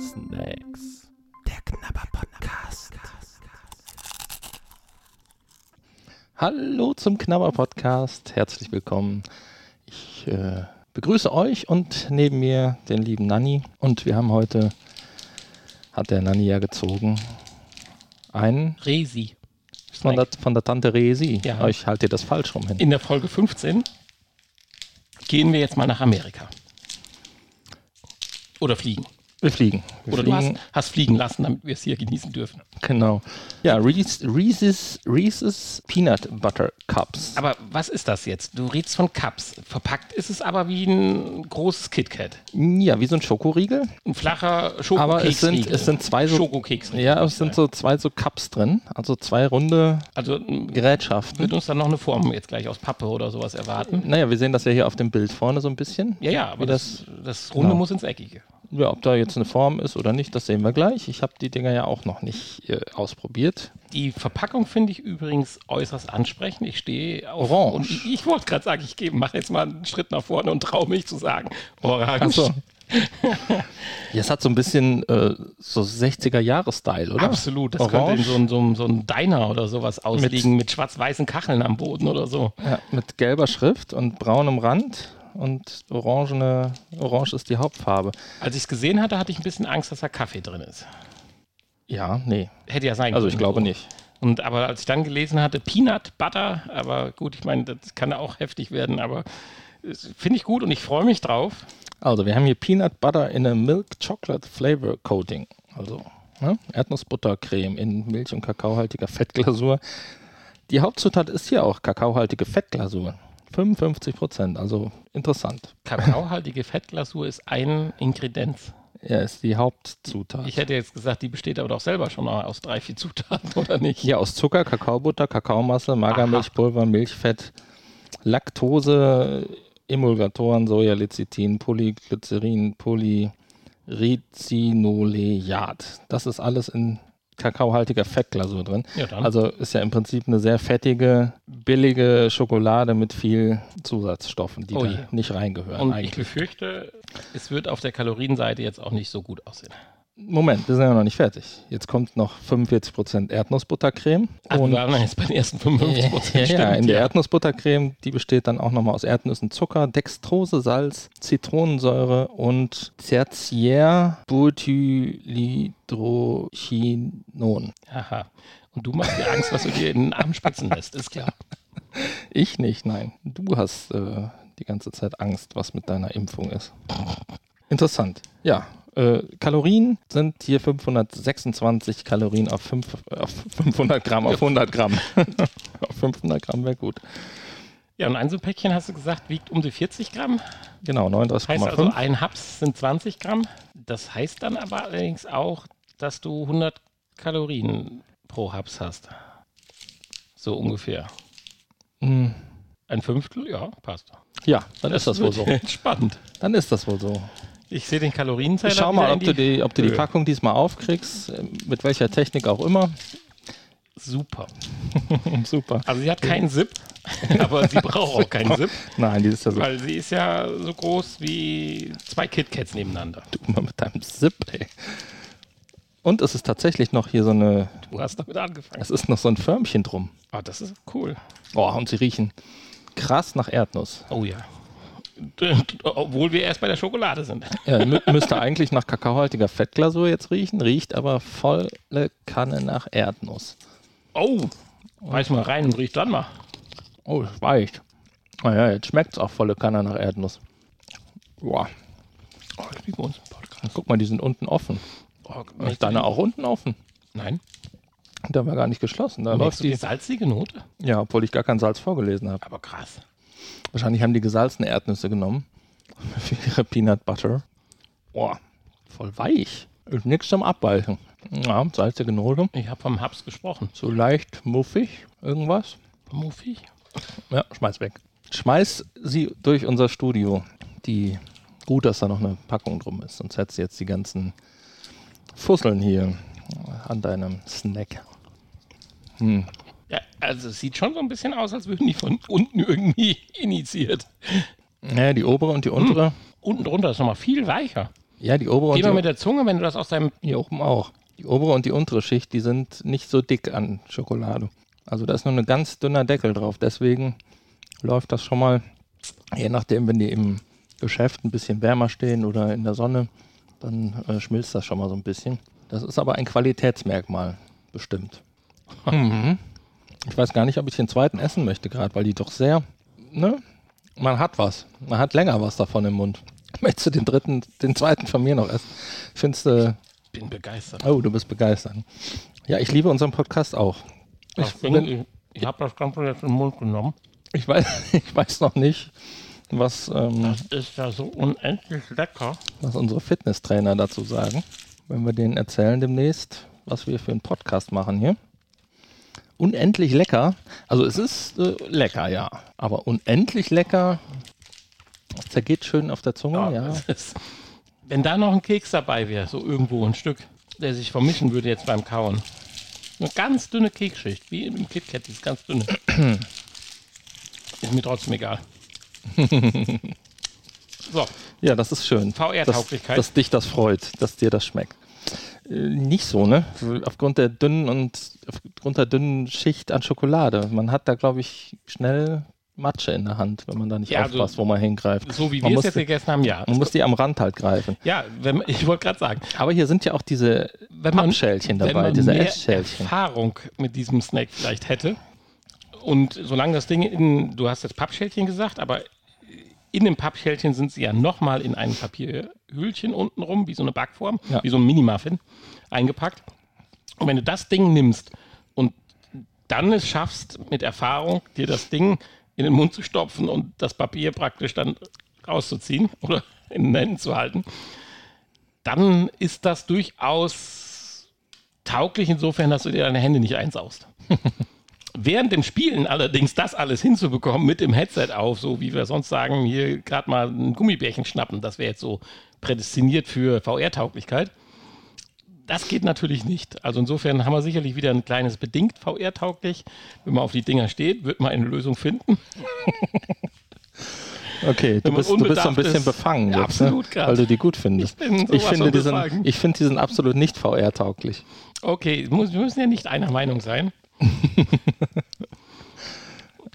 Snacks. Der Knabber-Podcast. Hallo zum Knabber-Podcast. Herzlich willkommen. Ich äh, begrüße euch und neben mir den lieben Nanni. Und wir haben heute, hat der Nanni ja gezogen, einen Resi. von der, von der Tante Resi. Ja. Euch haltet ihr das falsch rum hin. In der Folge 15 gehen wir jetzt mal nach Amerika. Oder fliegen. Wir fliegen. Wir Oder du hast, fliegen. hast fliegen lassen, damit wir es hier genießen dürfen. Genau. Ja, Reese's, Reese's, Reese's Peanut Butter Cups. Aber was ist das jetzt? Du redest von Cups. Verpackt ist es aber wie ein großes KitKat. Ja, wie so ein Schokoriegel. Ein flacher Aber Schokokeks. es sind, es sind zwei so. Schokokeks. Ja, es sind so zwei so Cups drin. Also zwei runde Also Gerätschaften. wird uns dann noch eine Form jetzt gleich aus Pappe oder sowas erwarten. Naja, wir sehen das ja hier auf dem Bild vorne so ein bisschen. Ja, ja, aber Wie das, das Runde genau. muss ins Eckige. Ja, ob da jetzt eine Form ist oder nicht, das sehen wir gleich. Ich habe die Dinger ja auch noch nicht äh, ausprobiert. Die Verpackung finde ich übrigens äußerst ansprechend. Ich stehe auf Orange. Und ich, ich wollte gerade sagen, ich mache jetzt mal einen Schritt nach vorne und traue mich zu sagen. Orange. Ach so. Ja, es hat so ein bisschen äh, so 60er-Jahre-Style, oder? Absolut. Das könnte in so ein, so, ein, so ein Diner oder sowas ausliegen mit, schwarz-weißen Kacheln am Boden oder so. Ja, mit gelber Schrift und braunem Rand und orangene, orange ist die Hauptfarbe. Als ich es gesehen hatte, hatte ich ein bisschen Angst, dass da Kaffee drin ist. Ja, nee. Hätte ja sein können. Also ich glaube so. nicht. Und aber als ich dann gelesen hatte, Peanut Butter, aber gut, ich meine, das kann auch heftig werden, aber finde ich gut und ich freue mich drauf. Also, wir haben hier Peanut Butter in a Milk Chocolate Flavor Coating. Also, ne? Erdnussbuttercreme in Milch- und kakaohaltiger Fettglasur. Die Hauptzutat ist hier auch kakaohaltige Fettglasur. 55 Prozent, also interessant. Kakaohaltige Fettglasur ist ein Ingredienz. Ja, ist die Hauptzutat. Ich hätte jetzt gesagt, die besteht aber doch selber schon mal aus drei, vier Zutaten, oder nicht? Hier aus Zucker, Kakaobutter, Kakaomasse, Magermilchpulver, Milchfett, Laktose, Emulgatoren, Sojalecithin, Polyglycerin, Polyricinolejat. Das ist alles in kakaohaltiger Fettglasur drin. Ja. Also ist ja im Prinzip eine sehr fettige, billige Schokolade mit viel Zusatzstoffen, die Oh nicht reingehören. Und ich eigentlich. befürchte, es wird auf der Kalorienseite jetzt auch nicht so gut aussehen. Moment, wir sind ja noch nicht fertig. Jetzt kommt noch 45% Erdnussbuttercreme. Ach, und wir waren jetzt bei den ersten 55 Prozent. Ja, ja, in der Erdnussbuttercreme, die besteht dann auch nochmal aus Erdnüssen, Zucker, Dextrose, Salz, Zitronensäure und Tertiärbutylhydrochinon. Aha. Und du machst dir Angst, was du dir in den Arm spitzen lässt, ist klar. Ich nicht, nein. Du hast äh, die ganze Zeit Angst, was mit deiner Impfung ist. Interessant. Ja, äh, Kalorien sind hier 526 Kalorien auf, fünf, auf 500 Gramm, auf 100 Gramm. auf 500 Gramm wäre gut. Ja, und ein so Päckchen, hast du gesagt, wiegt um die 40 Gramm. Genau, Heißt also, 39,5. ein Haps sind 20 Gramm. Das heißt dann aber allerdings auch, dass du 100 Kalorien pro Haps hast. So ungefähr. Hm, Ein Fünftel? Ja, passt. Ja, dann ist das wohl so. Spannend. Dann ist das wohl so. Ich sehe den Kalorienzähler. Schau mal, ob du die, ob du die. Packung diesmal aufkriegst, äh, mit welcher Technik auch immer. Super. Super. Also sie hat keinen Zip, aber sie braucht auch keinen Zip, Nein, die ist ja so. weil sie ist ja so groß wie zwei KitKats nebeneinander. Du mal mit deinem Zip, ey. Und es ist tatsächlich noch hier so eine, Du hast damit angefangen. es ist noch so ein Förmchen drum. Ah, das ist cool. Oh, und sie riechen krass nach Erdnuss. Oh ja. Obwohl wir erst bei der Schokolade sind. Ja, mü müsste eigentlich nach kakaohaltiger Fettglasur jetzt riechen, riecht aber volle Kanne nach Erdnuss. Oh, reiß mal rein und riech dann mal. Oh, es weicht. Naja, jetzt schmeckt es auch volle Kanne nach Erdnuss. Boah. Oh, ich liebe uns Podcast. Guck mal, die sind unten offen. Oh, Ist deine auch unten offen? Nein. Der war gar nicht geschlossen. Da läuft die. salzige Note? Ja, obwohl ich gar kein Salz vorgelesen habe. Aber krass. Wahrscheinlich haben die gesalzene Erdnüsse genommen. Für ihre Peanut Butter. Boah, voll weich. Ist nichts zum Abweichen. Ja, salzige Note. Ich habe vom Haps gesprochen. So leicht muffig, irgendwas. Muffig? Ja, schmeiß weg. Schmeiß sie durch unser Studio. Die, gut, dass da noch eine Packung drum ist, sonst hättest du jetzt die ganzen Fusseln hier an deinem Snack. Hm. Also es sieht schon so ein bisschen aus, als würden die von unten irgendwie initiiert. Ja, die obere und die untere. Unten drunter ist nochmal viel weicher. Ja, die obere Geh mal und mit der Zunge, wenn du das aus deinem. die, hier oben auch. Die obere und die untere Schicht, die sind nicht so dick an Schokolade. Also da ist nur ein ganz dünner Deckel drauf. Deswegen läuft das schon mal, je nachdem, wenn die im Geschäft ein bisschen wärmer stehen oder in der Sonne, dann äh, schmilzt das schon mal so ein bisschen. Das ist aber ein Qualitätsmerkmal, bestimmt. Mhm. Ich weiß gar nicht, ob ich den zweiten essen möchte gerade, weil die doch sehr, ne? Man hat was. Man hat länger was davon im Mund. Möchtest du den dritten, den zweiten von mir noch essen? Findest du, Bin begeistert. oh, du bist begeistert. Ja, ich liebe unseren Podcast auch. Ich, Ich, bin, ich, ich habe das Ganze jetzt den Mund genommen. ich, weiß, ich weiß noch nicht, was, ähm, Das ist ja so unendlich lecker. was unsere Fitnesstrainer dazu sagen. Wenn wir denen erzählen demnächst, was wir für einen Podcast machen hier. Unendlich lecker. Also es ist äh, lecker, ja. Aber unendlich lecker. Zergeht schön auf der Zunge, ja. das ist, wenn da noch ein Keks dabei wäre, so irgendwo ein Stück, der sich vermischen würde jetzt beim Kauen. Eine ganz dünne Keksschicht, wie im KitKat, dieses ganz dünne. ist mir trotzdem egal. so, Ja, das ist schön. VR-Tauglichkeit. Dass, dass dich das freut, dass dir das schmeckt. Äh, nicht so, ne? Aufgrund der dünnen und aufgrund der dünnen Schicht an Schokolade. Man hat da, glaube ich, schnell Matsche in der Hand, wenn man da nicht Ja, also aufpasst, wo man hingreift. so wie wir es jetzt gegessen haben, ja. man muss die am Rand halt greifen. Ja, wenn, ich wollte gerade sagen, Aber hier sind ja auch diese wenn man, Pappschälchen wenn dabei, man diese mehr Essschälchen. Erfahrung mit diesem Snack vielleicht hätte und solange das Ding in, du hast jetzt Pappschälchen gesagt, aber in dem Pappschälchen sind sie ja nochmal in ein Papierhüllchen unten rum, wie so eine Backform, Ja. wie so ein Mini-Muffin eingepackt. Und wenn du das Ding nimmst und dann es schaffst, mit Erfahrung dir das Ding in den Mund zu stopfen und das Papier praktisch dann rauszuziehen oder in den Händen zu halten, dann ist das durchaus tauglich insofern, dass du dir deine Hände nicht einsaust. Während dem Spielen allerdings das alles hinzubekommen mit dem Headset auf, so wie wir sonst sagen, hier gerade mal ein Gummibärchen schnappen, das wäre jetzt so prädestiniert für VR-Tauglichkeit. Das geht natürlich nicht. Also insofern haben wir sicherlich wieder ein kleines bedingt VR-tauglich. Wenn man auf die Dinger steht, wird man eine Lösung finden. Okay, du bist, du bist so ein bisschen ist. befangen Ja, jetzt, ne? weil du die gut findest. Ich bin Ich finde, ich finde diesen absolut nicht VR-tauglich. Okay, wir müssen ja nicht einer Meinung sein.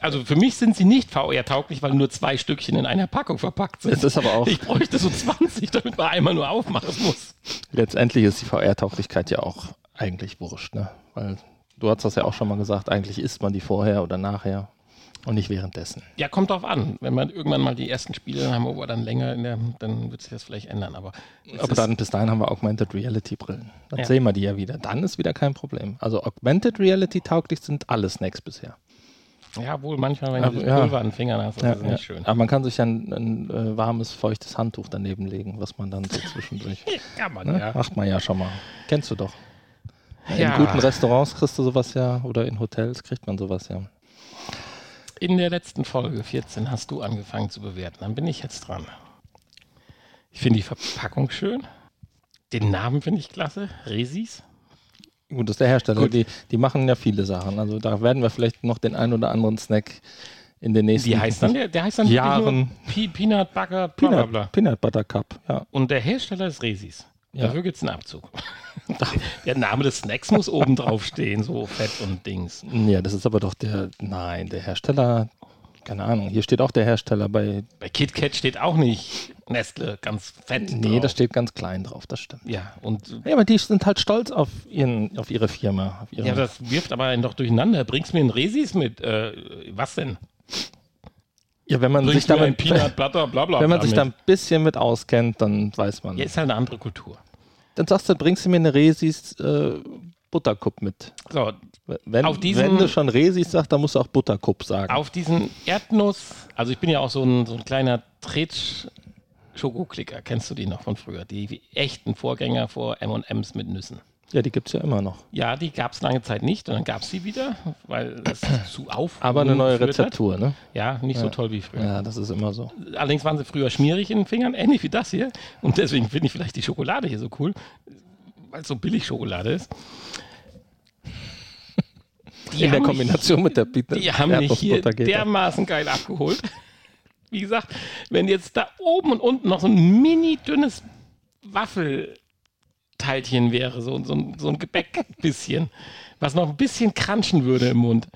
also für mich sind sie nicht VR-tauglich, weil nur zwei Stückchen in einer Packung verpackt sind. Es ist aber auch, Ich bräuchte so 20, damit man einmal nur aufmachen muss. letztendlich ist die VR-Tauglichkeit ja auch eigentlich wurscht, ne? Weil du hast das ja auch schon mal gesagt, eigentlich isst man die vorher oder nachher und nicht währenddessen. Ja, kommt drauf an. Wenn man irgendwann mal die ersten Spiele haben, wo wir dann länger in der, dann wird sich das vielleicht ändern. Aber, es Aber dann bis dahin haben wir Augmented Reality Brillen. Dann Ja. sehen wir die ja wieder. Dann ist wieder kein Problem. Also Augmented Reality tauglich sind alle Snacks bisher. ja, wohl manchmal, wenn Aber du das ja. Pulver an den Fingern hast, das Ja, ist ja. nicht schön. Aber man kann sich ja ein, ein äh, warmes, feuchtes Handtuch daneben legen, was man dann so zwischendurch. Kann man, Ne? ja. Macht man ja schon mal. Kennst du doch. Ja. In guten Restaurants kriegst du sowas ja oder in Hotels kriegt man sowas ja. In der letzten Folge 14 hast du angefangen zu bewerten. Dann bin ich jetzt dran. Ich finde die Verpackung schön. Den Namen finde ich klasse. Resis. Gut, das ist der Hersteller. Gut. Die, die machen ja viele Sachen. Also da werden wir vielleicht noch den ein oder anderen Snack in den nächsten Wie heißt dann der? Der heißt dann Jahren. Pe Peanut Butter, bla bla Peanut, bla. Peanut Butter Cup. Ja. Und der Hersteller ist Resis. Ja. Dafür gibt es einen Abzug. Der Name des Snacks muss oben drauf stehen, so Fett und Dings. ja, das ist aber doch der. Nein, der Hersteller. Keine Ahnung. Hier steht auch der Hersteller bei. Bei KitKat steht auch nicht Nestle ganz fett. Nee, drauf. da steht ganz klein drauf. Das stimmt. Ja, und Ja, aber die sind halt stolz auf, ihren, auf ihre Firma. Auf ihre, ja, das wirft aber einen doch durcheinander. Bringst mir einen Resis mit? Äh, was denn? ja, wenn man sich mir ein damit, Peanut Butter, bla bla wenn man bla sich da ein bisschen mit auskennt, dann weiß man. Ja, ist halt eine andere Kultur. Dann sagst du, bringst du mir eine Resis äh, Butterkup mit. So, Wenn, Auf diesem- wenn du schon Resis sagst, dann musst du auch Butterkup sagen. auf diesen Erdnuss, also ich bin ja auch so ein, so ein kleiner Tretsch Schokoklicker, kennst du die noch von früher? Die echten Vorgänger vor M&M's mit Nüssen. Ja, die gibt es ja immer noch. Ja, die gab es lange Zeit nicht und dann gab es sie wieder, weil es zu auf. Aber eine neue geführt hat. Rezeptur, ne? Ja, nicht so toll wie früher. Ja, das ist immer so. Allerdings waren sie früher schmierig in den Fingern, ähnlich wie das hier. Und deswegen finde ich vielleicht die Schokolade hier so cool, weil es so billig Schokolade ist. Die In der Kombination mit der Pizza. Die haben mich hier dermaßen geil abgeholt. Wie gesagt, wenn jetzt da oben und unten noch so ein mini dünnes Waffelteilchen wäre, so, so, so ein Gebäckbisschen, was noch ein bisschen kranschen würde im Mund.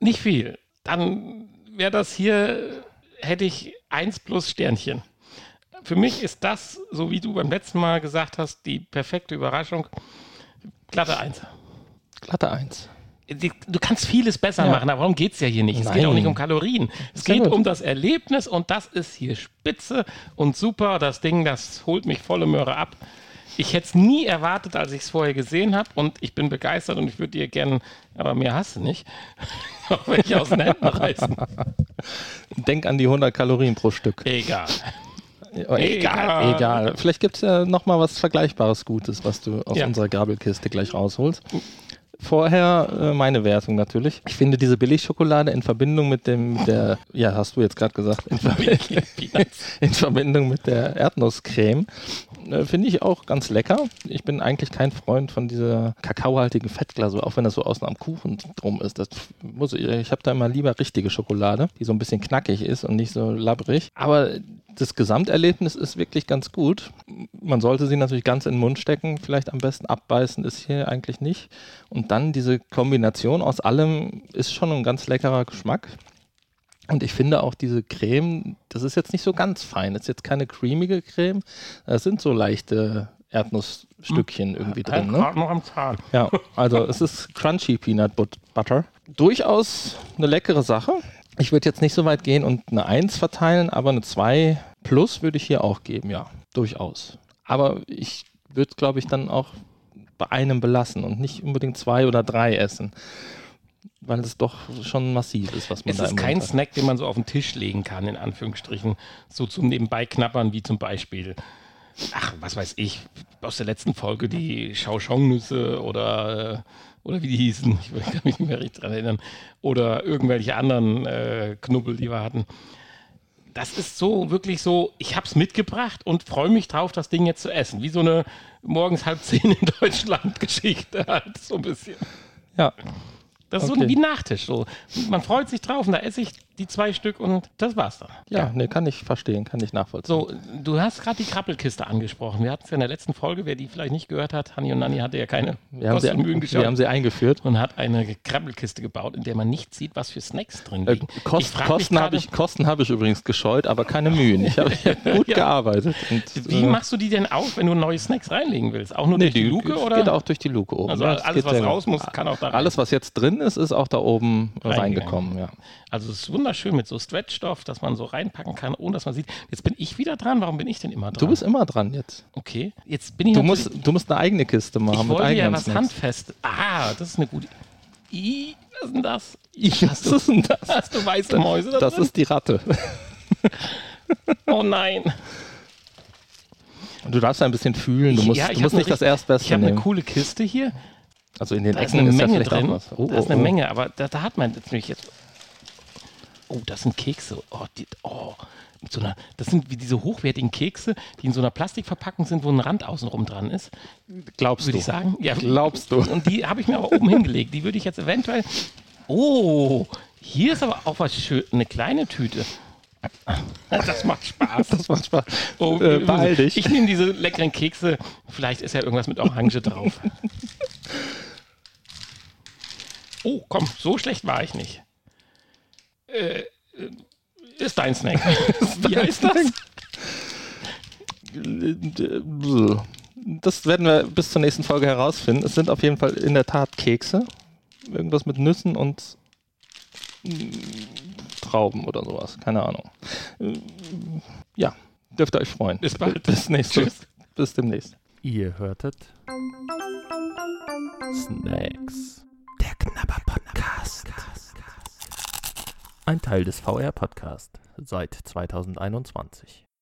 Nicht viel. Dann wäre das hier, hätte ich eins plus Sternchen. Für mich ist das, so wie du beim letzten Mal gesagt hast, die perfekte Überraschung. Glatte Eins. Glatte Eins. Du kannst vieles besser Ja. machen, aber darum geht es ja hier nicht. Es geht Nein. auch nicht um Kalorien. Es geht gut. um das Erlebnis und das ist hier spitze und super. Das Ding, das holt mich volle Möhre ab. Ich hätte es nie erwartet, als ich es vorher gesehen habe und ich bin begeistert und ich würde dir gerne, aber mehr hast du nicht, auch welche aus den Händen reißen. Denk an die 100 Kalorien pro Stück. Egal. Oh, egal, egal. Vielleicht gibt es ja noch mal was Vergleichbares Gutes, was du aus Ja. unserer Grabbelkiste gleich rausholst. Vorher äh, meine Wertung natürlich. Ich finde diese Billigschokolade in Verbindung mit dem, mit der, ja, hast du jetzt gerade gesagt, in, Ver in Verbindung mit der Erdnusscreme, äh, finde ich auch ganz lecker. Ich bin eigentlich kein Freund von dieser kakaohaltigen Fettglasur, auch wenn das so außen am Kuchen drum ist. Das muss ich, ich habe da immer lieber richtige Schokolade, die so ein bisschen knackig ist und nicht so labbrig. Aber das Gesamterlebnis ist wirklich ganz gut. Man sollte sie natürlich ganz in den Mund stecken, vielleicht am besten abbeißen, ist hier eigentlich nicht. Und dann diese Kombination aus allem ist schon ein ganz leckerer Geschmack. Und ich finde auch diese Creme, das ist jetzt nicht so ganz fein. Das ist jetzt keine cremige Creme. Das sind so leichte Erdnussstückchen irgendwie drin. Ne? Noch am Zahn. Ja, also es ist Crunchy Peanut But- Butter. Durchaus eine leckere Sache. Ich würde jetzt nicht so weit gehen und eine 1 verteilen, aber eine 2 plus würde ich hier auch geben, ja, durchaus. Aber ich würde, glaube ich, dann auch bei einem belassen und nicht unbedingt zwei oder drei essen. Weil es doch schon massiv ist, was man Es da ist im kein hat. Snack, den man so auf den Tisch legen kann, in Anführungsstrichen. So zum Nebenbei knappern, wie zum Beispiel, ach, was weiß ich, aus der letzten Folge die Schauchong-Nüsse oder, äh, oder wie die hießen, ich kann mich nicht mehr richtig dran erinnern, oder irgendwelche anderen äh, Knubbel, die wir hatten. Das ist so, wirklich so, ich habe es mitgebracht und freue mich drauf, das Ding jetzt zu essen. Wie so eine morgens halb zehn in Deutschland Geschichte halt, so ein bisschen. Ja, Das ist Okay. so wie ein Nachtisch. So. Man freut sich drauf und da esse ich die zwei Stück und das war's dann. ja, nee, kann ich verstehen, kann ich nachvollziehen. So, du hast gerade die Krabbelkiste angesprochen. Wir hatten es ja in der letzten Folge, wer die vielleicht nicht gehört hat, Hanni und Nanni hatte ja keine wir, haben sie, Mühen wir haben sie eingeführt. und hat eine Krabbelkiste gebaut, in der man nicht sieht, was für Snacks drin Äh, liegen. Kost, frag mich Kosten habe ich, Kosten hab ich übrigens gescheut, aber keine Mühen. Ich habe gut Ja. gearbeitet. Und, Wie äh, machst du die denn auf, wenn du neue Snacks reinlegen willst? Auch nur Nee, durch die Luke oder? Geht auch durch die Luke oben. Also ja, alles, was raus muss, kann auch da rein. Alles, was jetzt drin ist, ist auch da oben reingekommen. Ja. Also es ist wunderschön mit so Stretchstoff, dass man so reinpacken kann, ohne dass man sieht. Jetzt bin ich wieder dran. Warum bin ich denn immer dran? Du bist immer dran jetzt. okay. Jetzt bin ich Du musst, du musst eine eigene Kiste machen Ich wollte ja was handfest. Ah, das ist eine gute. I, was ist denn das? Was ist denn das? Hast du weiße Mäuse da Das drin? ist die Ratte. oh nein. Du darfst ein bisschen fühlen. Du musst, Ja, ich du musst nicht eine das Erstbeste Ich habe eine coole Kiste hier. Also in den Da ist Ecken eine ist ja Menge vielleicht drin. Oh, da ist oh, eine oh. Menge, aber da, da hat man jetzt nämlich jetzt. Oh, das sind Kekse. Oh, die, oh so einer, das sind wie diese hochwertigen Kekse, die in so einer Plastikverpackung sind, wo ein Rand außenrum dran ist. Glaubst Würde du? ich sagen. Ja, Glaubst du? Und die habe ich mir aber oben hingelegt. Die würde ich jetzt eventuell. Oh, hier ist aber auch was schön. Eine kleine Tüte. Das macht Spaß. Das macht Spaß. Oh, äh, beeil dich. Ich nehme diese leckeren Kekse. Vielleicht ist ja irgendwas mit Orange drauf. Oh, komm, so schlecht war ich nicht. Äh, äh, ist dein Snack. Wie heißt das? Das werden wir bis zur nächsten Folge herausfinden. Es sind auf jeden Fall in der Tat Kekse. Irgendwas mit Nüssen und mm, Trauben oder sowas. Keine Ahnung. Äh, Ja, dürft ihr euch freuen. Bis bald. Bis nächste. Tschüss. Bis demnächst. Ihr hörtet Snacks. Der Knabber Podcast. Ein Teil des VR Podcast seit 2021.